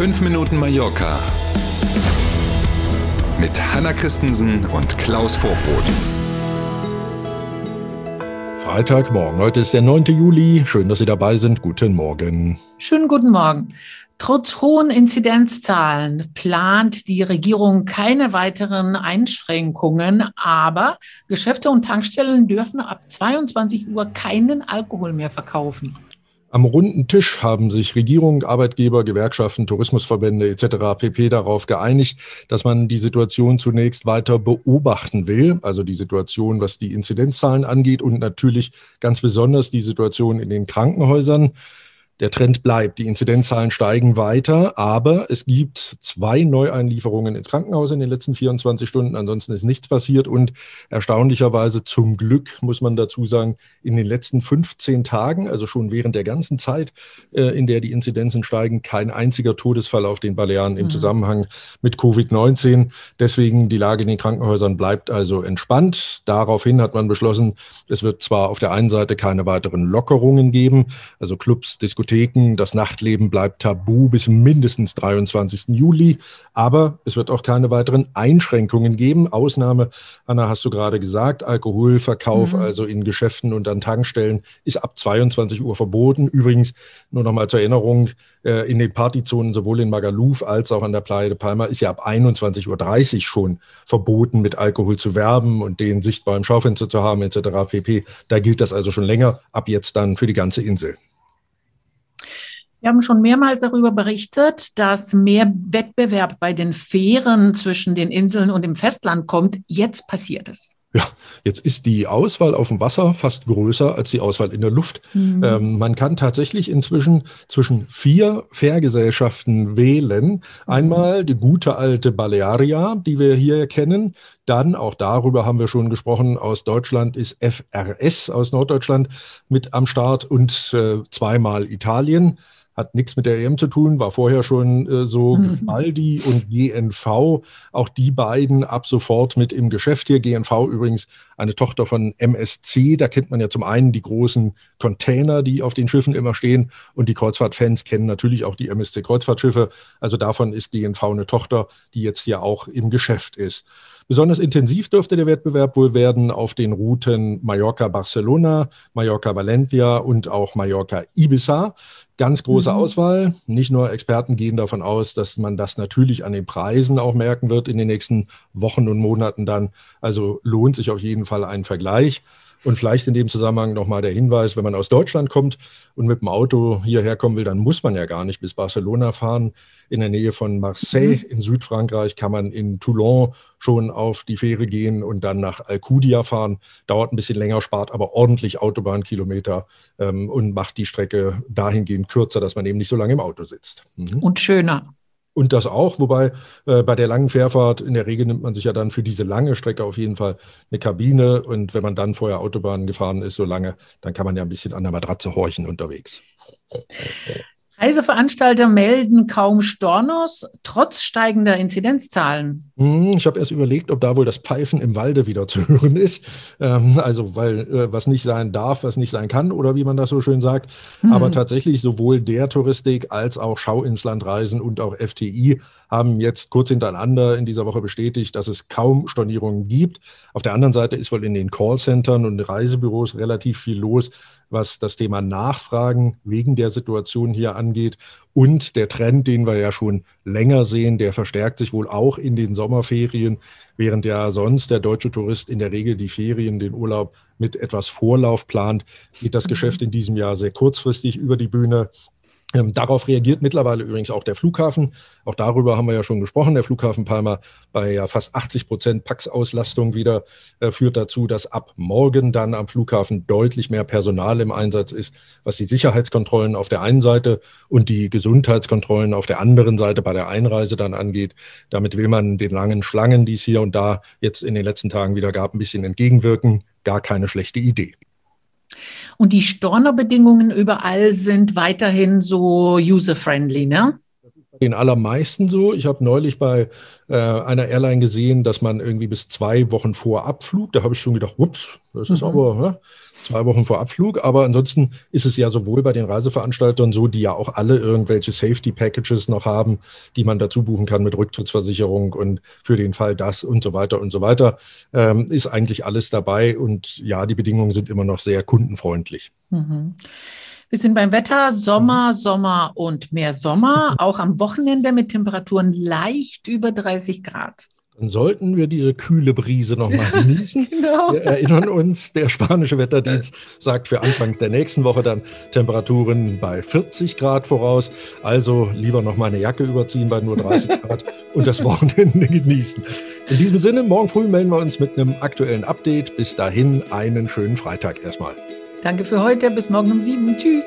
5 Minuten Mallorca mit Hanna Christensen und Klaus Vorbrot. Freitagmorgen. Heute ist der 9. Juli. Schön, dass Sie dabei sind. Guten Morgen. Schönen guten Morgen. Trotz hohen Inzidenzzahlen plant die Regierung keine weiteren Einschränkungen, aber Geschäfte und Tankstellen dürfen ab 22 Uhr keinen Alkohol mehr verkaufen. Am runden Tisch haben sich Regierung, Arbeitgeber, Gewerkschaften, Tourismusverbände etc. pp. darauf geeinigt, dass man die Situation zunächst weiter beobachten will, also die Situation, was die Inzidenzzahlen angeht und natürlich ganz besonders die Situation in den Krankenhäusern. Der Trend bleibt. Die Inzidenzzahlen steigen weiter, aber es gibt zwei Neueinlieferungen ins Krankenhaus in den letzten 24 Stunden. Ansonsten ist nichts passiert und erstaunlicherweise zum Glück, muss man dazu sagen, in den letzten 15 Tagen, also schon während der ganzen Zeit, äh, in der die Inzidenzen steigen, kein einziger Todesfall auf den Balearen im mhm. Zusammenhang mit Covid-19. Deswegen die Lage in den Krankenhäusern bleibt also entspannt. Daraufhin hat man beschlossen, es wird zwar auf der einen Seite keine weiteren Lockerungen geben, also Clubs, Diskotheken, Diskotheken, das Nachtleben bleibt tabu bis mindestens 23. Juli. Aber es wird auch keine weiteren Einschränkungen geben. Ausnahme, Anna, hast du gerade gesagt, Alkoholverkauf, mhm. also in Geschäften und an Tankstellen, ist ab 22 Uhr verboten. Übrigens, nur noch mal zur Erinnerung, äh, in den Partyzonen sowohl in Magaluf als auch an der Playa de Palma ist ja ab 21.30 Uhr schon verboten, mit Alkohol zu werben und den sichtbar im Schaufenster zu haben etc. pp. Da gilt das also schon länger, ab jetzt dann für die ganze Insel. Wir haben schon mehrmals darüber berichtet, dass mehr Wettbewerb bei den Fähren zwischen den Inseln und dem Festland kommt. Jetzt passiert es. Ja, jetzt ist die Auswahl auf dem Wasser fast größer als die Auswahl in der Luft. Mhm. Ähm, man kann tatsächlich inzwischen zwischen vier Fährgesellschaften wählen. Einmal die gute alte Balearia, die wir hier kennen. Dann, auch darüber haben wir schon gesprochen, aus Deutschland ist FRS aus Norddeutschland mit am Start und äh, zweimal Italien hat nichts mit der EM zu tun, war vorher schon äh, so. Mhm. Aldi und GNV, auch die beiden ab sofort mit im Geschäft hier. GNV übrigens eine Tochter von MSC. Da kennt man ja zum einen die großen Container, die auf den Schiffen immer stehen. Und die Kreuzfahrtfans kennen natürlich auch die MSC-Kreuzfahrtschiffe. Also davon ist GNV eine Tochter, die jetzt ja auch im Geschäft ist. Besonders intensiv dürfte der Wettbewerb wohl werden auf den Routen Mallorca-Barcelona, Mallorca-Valencia und auch Mallorca-Ibiza. Ganz große mhm. Auswahl. Nicht nur Experten gehen davon aus, dass man das natürlich an den Preisen auch merken wird in den nächsten Wochen und Monaten dann. Also lohnt sich auf jeden Fall ein Vergleich. Und vielleicht in dem Zusammenhang nochmal der Hinweis, wenn man aus Deutschland kommt und mit dem Auto hierher kommen will, dann muss man ja gar nicht bis Barcelona fahren. In der Nähe von Marseille mhm. in Südfrankreich kann man in Toulon schon auf die Fähre gehen und dann nach Alcudia fahren. Dauert ein bisschen länger, spart aber ordentlich Autobahnkilometer ähm, und macht die Strecke dahingehend kürzer, dass man eben nicht so lange im Auto sitzt. Mhm. Und schöner. Und das auch, wobei äh, bei der langen Fährfahrt in der Regel nimmt man sich ja dann für diese lange Strecke auf jeden Fall eine Kabine. Und wenn man dann vorher Autobahn gefahren ist, so lange, dann kann man ja ein bisschen an der Matratze horchen unterwegs. Reiseveranstalter melden kaum Stornos, trotz steigender Inzidenzzahlen. Hm, ich habe erst überlegt, ob da wohl das Pfeifen im Walde wieder zu hören ist. Ähm, also, weil äh, was nicht sein darf, was nicht sein kann, oder wie man das so schön sagt. Hm. Aber tatsächlich sowohl der Touristik als auch Schauinslandreisen und auch FTI haben jetzt kurz hintereinander in dieser Woche bestätigt, dass es kaum Stornierungen gibt. Auf der anderen Seite ist wohl in den Callcentern und Reisebüros relativ viel los, was das Thema Nachfragen wegen der Situation hier angeht. Und der Trend, den wir ja schon länger sehen, der verstärkt sich wohl auch in den Sommerferien, während ja sonst der deutsche Tourist in der Regel die Ferien, den Urlaub mit etwas Vorlauf plant, geht das. Geschäft in diesem Jahr sehr kurzfristig über die Bühne. Ähm, darauf reagiert mittlerweile übrigens auch der Flughafen. Auch darüber haben wir ja schon gesprochen. Der Flughafen Palma bei ja fast 80 Prozent Pax-Auslastung wieder äh, führt dazu, dass ab morgen dann am Flughafen deutlich mehr Personal im Einsatz ist, was die Sicherheitskontrollen auf der einen Seite und die Gesundheitskontrollen auf der anderen Seite bei der Einreise dann angeht. Damit will man den langen Schlangen, die es hier und da jetzt in den letzten Tagen wieder gab, ein bisschen entgegenwirken. Gar keine schlechte Idee. Und die Stornobedingungen überall sind weiterhin so user-friendly, ne? Den allermeisten so. Ich habe neulich bei äh, einer Airline gesehen, dass man irgendwie bis zwei Wochen vor Abflug, da habe ich schon gedacht, ups, das ist mhm. aber ne, zwei Wochen vor Abflug. Aber ansonsten ist es ja sowohl bei den Reiseveranstaltern so, die ja auch alle irgendwelche Safety Packages noch haben, die man dazu buchen kann mit Rücktrittsversicherung und für den Fall das und so weiter und so weiter, ähm, ist eigentlich alles dabei. Und ja, die Bedingungen sind immer noch sehr kundenfreundlich. Mhm. Wir sind beim Wetter Sommer, mhm. Sommer und mehr Sommer, auch am Wochenende mit Temperaturen leicht über 30 Grad. Dann sollten wir diese kühle Brise nochmal genießen. genau. Wir erinnern uns, der spanische Wetterdienst sagt für Anfang der nächsten Woche dann Temperaturen bei 40 Grad voraus. Also lieber nochmal eine Jacke überziehen bei nur 30 Grad und das Wochenende genießen. In diesem Sinne, morgen früh melden wir uns mit einem aktuellen Update. Bis dahin einen schönen Freitag erstmal. Danke für heute. Bis morgen um sieben. Tschüss.